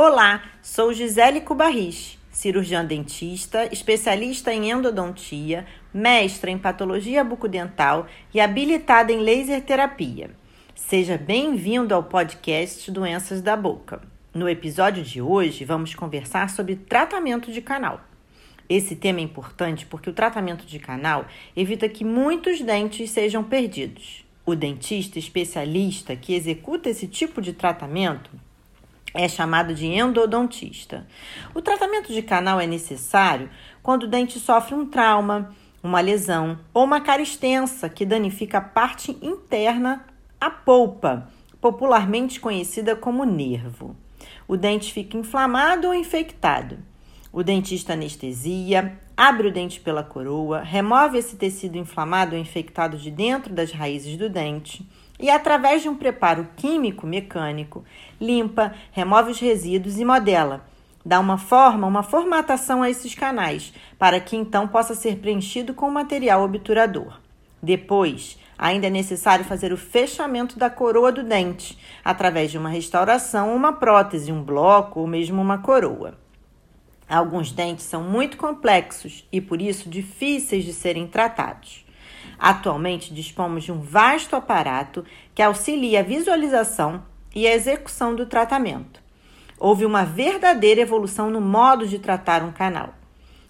Olá, sou Gisele Cubarris, cirurgiã dentista, especialista em endodontia, mestra em patologia bucodental e habilitada em laser terapia. Seja bem-vindo ao podcast Doenças da Boca. No episódio de hoje, vamos conversar sobre tratamento de canal. Esse tema é importante porque o tratamento de canal evita que muitos dentes sejam perdidos. O dentista especialista que executa esse tipo de tratamento é chamado de endodontista. O tratamento de canal é necessário quando o dente sofre um trauma, uma lesão ou uma cárie extensa que danifica a parte interna, a polpa, popularmente conhecida como nervo. O dente fica inflamado ou infectado. O dentista anestesia, abre o dente pela coroa, remove esse tecido inflamado ou infectado de dentro das raízes do dente e, através de um preparo químico mecânico, limpa, remove os resíduos e modela. Dá uma forma, uma formatação a esses canais, para que então possa ser preenchido com material obturador. Depois, ainda é necessário fazer o fechamento da coroa do dente, através de uma restauração, uma prótese, um bloco ou mesmo uma coroa. Alguns dentes são muito complexos e, por isso, difíceis de serem tratados. Atualmente dispomos de um vasto aparato que auxilia a visualização e a execução do tratamento. Houve uma verdadeira evolução no modo de tratar um canal.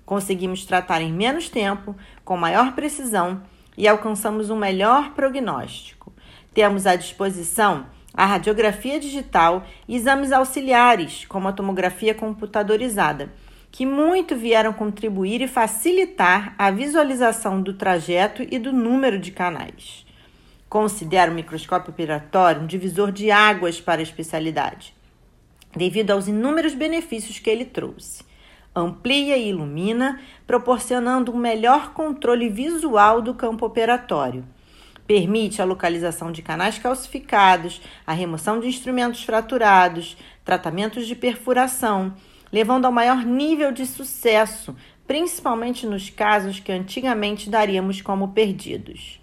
Conseguimos tratar em menos tempo, com maior precisão e alcançamos um melhor prognóstico. Temos à disposição a radiografia digital e exames auxiliares, como a tomografia computadorizada que muito vieram contribuir e facilitar a visualização do trajeto e do número de canais. Considero o microscópio operatório um divisor de águas para a especialidade, devido aos inúmeros benefícios que ele trouxe. Amplia e ilumina, proporcionando um melhor controle visual do campo operatório. Permite a localização de canais calcificados, a remoção de instrumentos fraturados, tratamentos de perfuração, levando ao maior nível de sucesso, principalmente nos casos que antigamente daríamos como perdidos.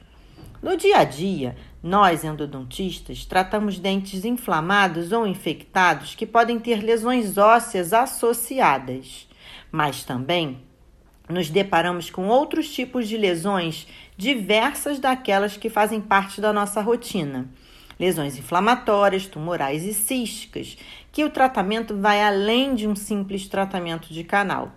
No dia a dia, nós endodontistas tratamos dentes inflamados ou infectados que podem ter lesões ósseas associadas, mas também nos deparamos com outros tipos de lesões diversas daquelas que fazem parte da nossa rotina lesões inflamatórias, tumorais e císticas, que o tratamento vai além de um simples tratamento de canal.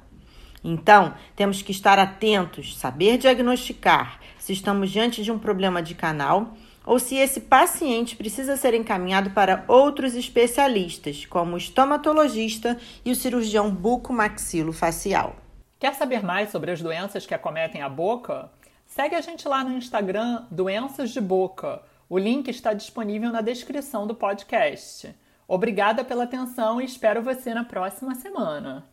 Então, temos que estar atentos, saber diagnosticar se estamos diante de um problema de canal ou se esse paciente precisa ser encaminhado para outros especialistas, como o estomatologista e o cirurgião bucomaxilofacial. Quer saber mais sobre as doenças que acometem a boca? Segue a gente lá no Instagram Doenças de Boca o link está disponível na descrição do podcast. Obrigada pela atenção e espero você na próxima semana.